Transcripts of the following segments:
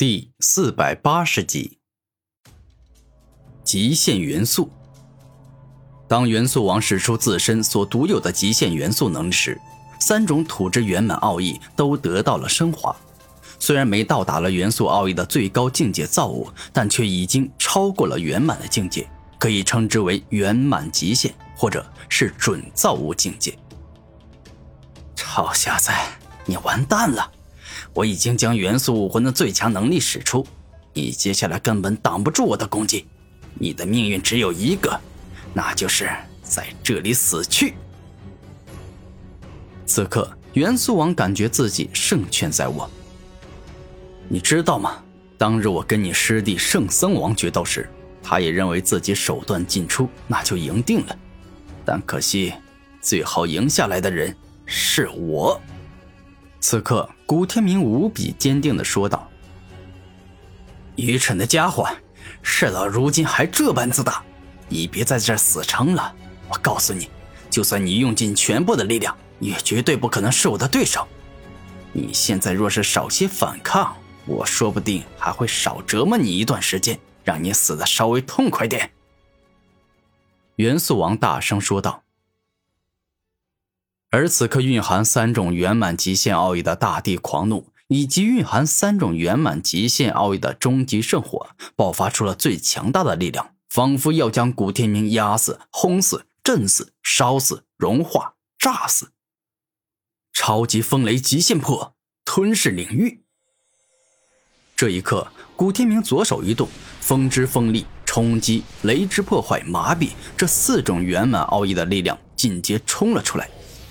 第四百八十集，极限元素。当元素王使出自身所独有的极限元素能力时，三种土之圆满奥义都得到了升华。虽然没到达了元素奥义的最高境界造物，但却已经超过了圆满的境界，可以称之为圆满极限，或者是准造物境界。臭小子，你完蛋了！我已经将元素武魂的最强能力使出，你接下来根本挡不住我的攻击，你的命运只有一个，那就是在这里死去。此刻，元素王感觉自己胜券在握。你知道吗？当日我跟你师弟圣僧王决斗时，他也认为自己手段尽出，那就赢定了。但可惜，最后赢下来的人是我。此刻，古天明无比坚定的说道：“愚蠢的家伙，事到如今还这般自大，你别在这死撑了！我告诉你，就算你用尽全部的力量，也绝对不可能是我的对手。你现在若是少些反抗，我说不定还会少折磨你一段时间，让你死的稍微痛快点。”元素王大声说道。而此刻，蕴含三种圆满极限奥义的大地狂怒，以及蕴含三种圆满极限奥义的终极圣火，爆发出了最强大的力量，仿佛要将古天明压死、轰死、震死、烧死、融化、炸死。超级风雷极限破，吞噬领域。这一刻，古天明左手一动，风之锋利、冲击、雷之破坏、麻痹这四种圆满奥义的力量尽皆冲了出来。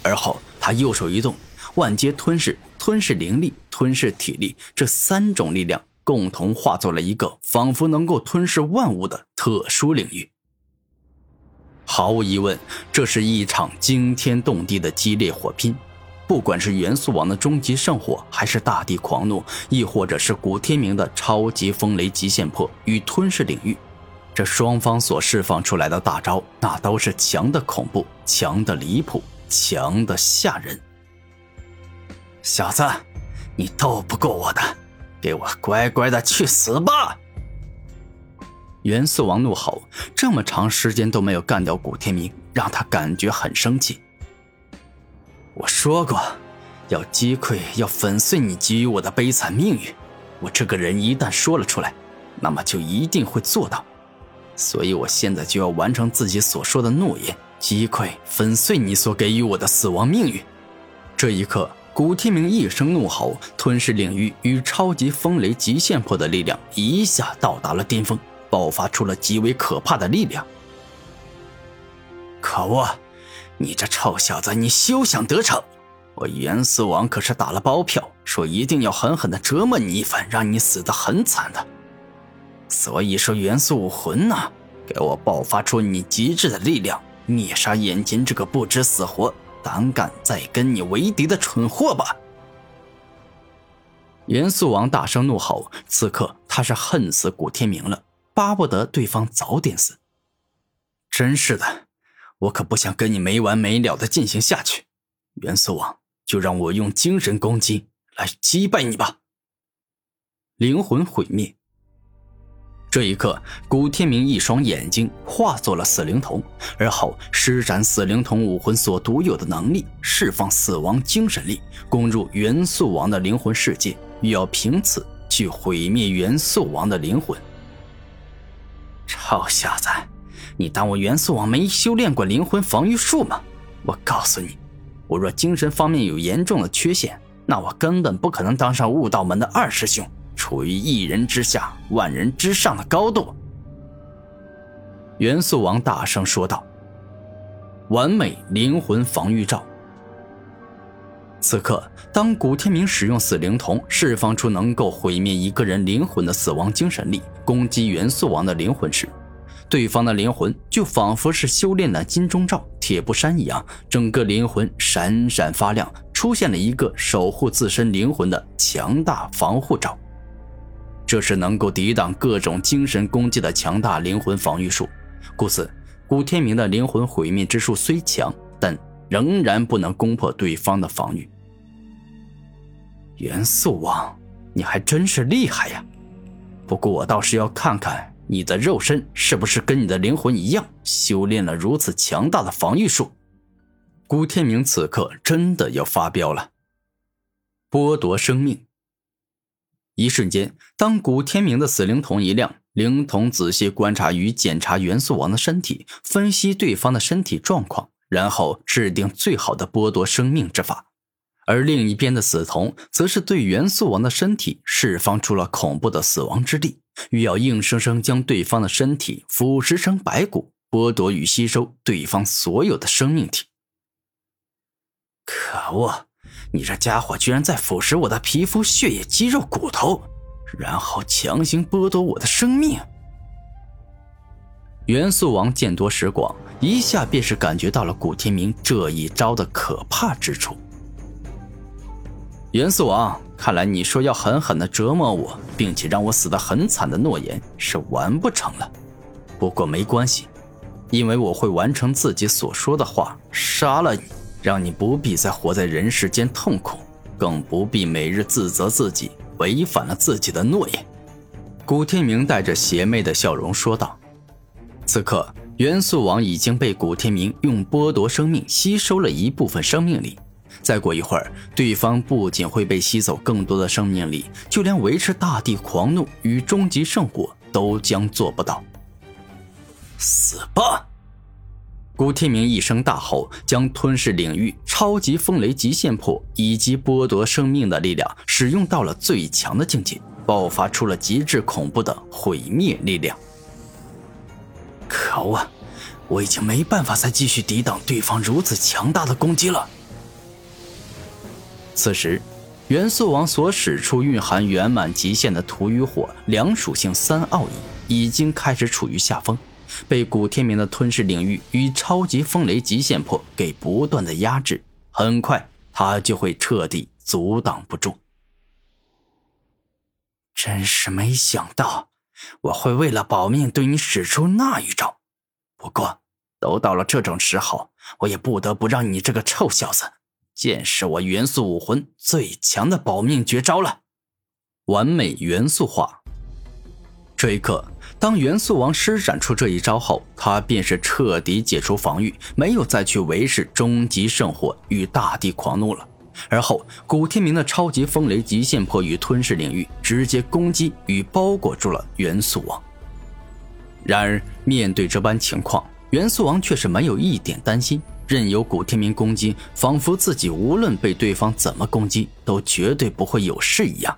而后，他右手一动，万阶吞噬、吞噬灵力、吞噬体力这三种力量共同化作了一个仿佛能够吞噬万物的特殊领域。毫无疑问，这是一场惊天动地的激烈火拼。不管是元素王的终极圣火，还是大地狂怒，亦或者是古天明的超级风雷极限破与吞噬领域，这双方所释放出来的大招，那都是强的恐怖，强的离谱。强的吓人，小子，你斗不过我的，给我乖乖的去死吧！元素王怒吼，这么长时间都没有干掉古天明，让他感觉很生气。我说过，要击溃，要粉碎你给予我的悲惨命运。我这个人一旦说了出来，那么就一定会做到。所以我现在就要完成自己所说的诺言。击溃、粉碎你所给予我的死亡命运！这一刻，古天明一声怒吼，吞噬领域与超级风雷极限破的力量一下到达了巅峰，爆发出了极为可怕的力量。可恶！你这臭小子，你休想得逞！我元素王可是打了包票，说一定要狠狠的折磨你一番，让你死得很惨的。所以说，元素武魂呐，给我爆发出你极致的力量！灭杀眼前这个不知死活、胆敢再跟你为敌的蠢货吧！元素王大声怒吼，此刻他是恨死古天明了，巴不得对方早点死。真是的，我可不想跟你没完没了的进行下去。元素王，就让我用精神攻击来击败你吧！灵魂毁灭。这一刻，古天明一双眼睛化作了死灵瞳，而后施展死灵瞳武魂所独有的能力，释放死亡精神力，攻入元素王的灵魂世界，欲要凭此去毁灭元素王的灵魂。臭小子，你当我元素王没修炼过灵魂防御术吗？我告诉你，我若精神方面有严重的缺陷，那我根本不可能当上悟道门的二师兄。处于一人之下、万人之上的高度，元素王大声说道：“完美灵魂防御罩。”此刻，当古天明使用死灵瞳释放出能够毁灭一个人灵魂的死亡精神力，攻击元素王的灵魂时，对方的灵魂就仿佛是修炼的金钟罩、铁布衫一样，整个灵魂闪闪发亮，出现了一个守护自身灵魂的强大防护罩。这是能够抵挡各种精神攻击的强大灵魂防御术，故此，古天明的灵魂毁灭之术虽强，但仍然不能攻破对方的防御。元素王，你还真是厉害呀！不过我倒是要看看你的肉身是不是跟你的灵魂一样，修炼了如此强大的防御术。古天明此刻真的要发飙了，剥夺生命。一瞬间，当古天明的死灵瞳一亮，灵瞳仔细观察与检查元素王的身体，分析对方的身体状况，然后制定最好的剥夺生命之法。而另一边的死瞳，则是对元素王的身体释放出了恐怖的死亡之力，欲要硬生生将对方的身体腐蚀成白骨，剥夺与吸收对方所有的生命体。可恶！你这家伙居然在腐蚀我的皮肤、血液、肌肉、骨头，然后强行剥夺我的生命。元素王见多识广，一下便是感觉到了古天明这一招的可怕之处。元素王，看来你说要狠狠的折磨我，并且让我死得很惨的诺言是完不成了。不过没关系，因为我会完成自己所说的话，杀了你。让你不必再活在人世间痛苦，更不必每日自责自己违反了自己的诺言。”古天明带着邪魅的笑容说道。此刻，元素王已经被古天明用剥夺生命吸收了一部分生命力，再过一会儿，对方不仅会被吸走更多的生命力，就连维持大地狂怒与终极圣火都将做不到。死吧！古天明一声大吼，将吞噬领域、超级风雷极限破以及剥夺生命的力量使用到了最强的境界，爆发出了极致恐怖的毁灭力量。可恶，我已经没办法再继续抵挡对方如此强大的攻击了。此时，元素王所使出蕴含圆满极限的土与火两属性三奥义，已经开始处于下风。被古天明的吞噬领域与超级风雷极限破给不断的压制，很快他就会彻底阻挡不住。真是没想到，我会为了保命对你使出那一招。不过，都到了这种时候，我也不得不让你这个臭小子见识我元素武魂最强的保命绝招了——完美元素化。这一刻。当元素王施展出这一招后，他便是彻底解除防御，没有再去维持终极圣火与大地狂怒了。而后，古天明的超级风雷极限破与吞噬领域直接攻击与包裹住了元素王。然而，面对这般情况，元素王却是没有一点担心，任由古天明攻击，仿佛自己无论被对方怎么攻击，都绝对不会有事一样。